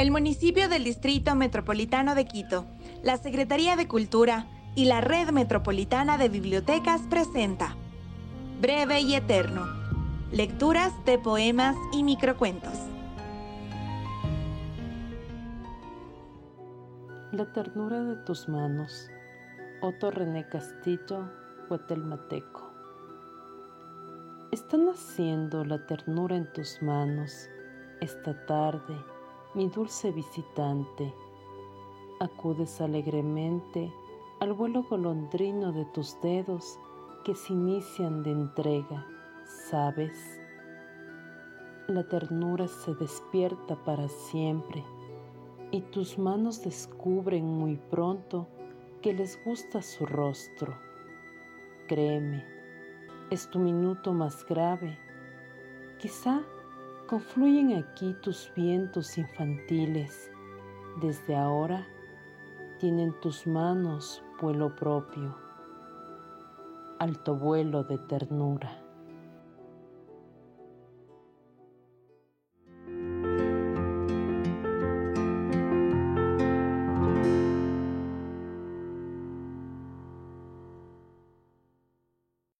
El municipio del Distrito Metropolitano de Quito, la Secretaría de Cultura y la Red Metropolitana de Bibliotecas presenta Breve y Eterno, lecturas de poemas y microcuentos. La ternura de tus manos, Otto René Castillo, Huetelmateco. Está naciendo la ternura en tus manos esta tarde, mi dulce visitante. Acudes alegremente al vuelo golondrino de tus dedos que se inician de entrega, ¿sabes? La ternura se despierta para siempre y tus manos descubren muy pronto que les gusta su rostro. Créeme, es tu minuto más grave. Quizá confluyen aquí tus vientos infantiles. Desde ahora tienen tus manos vuelo propio, alto vuelo de ternura.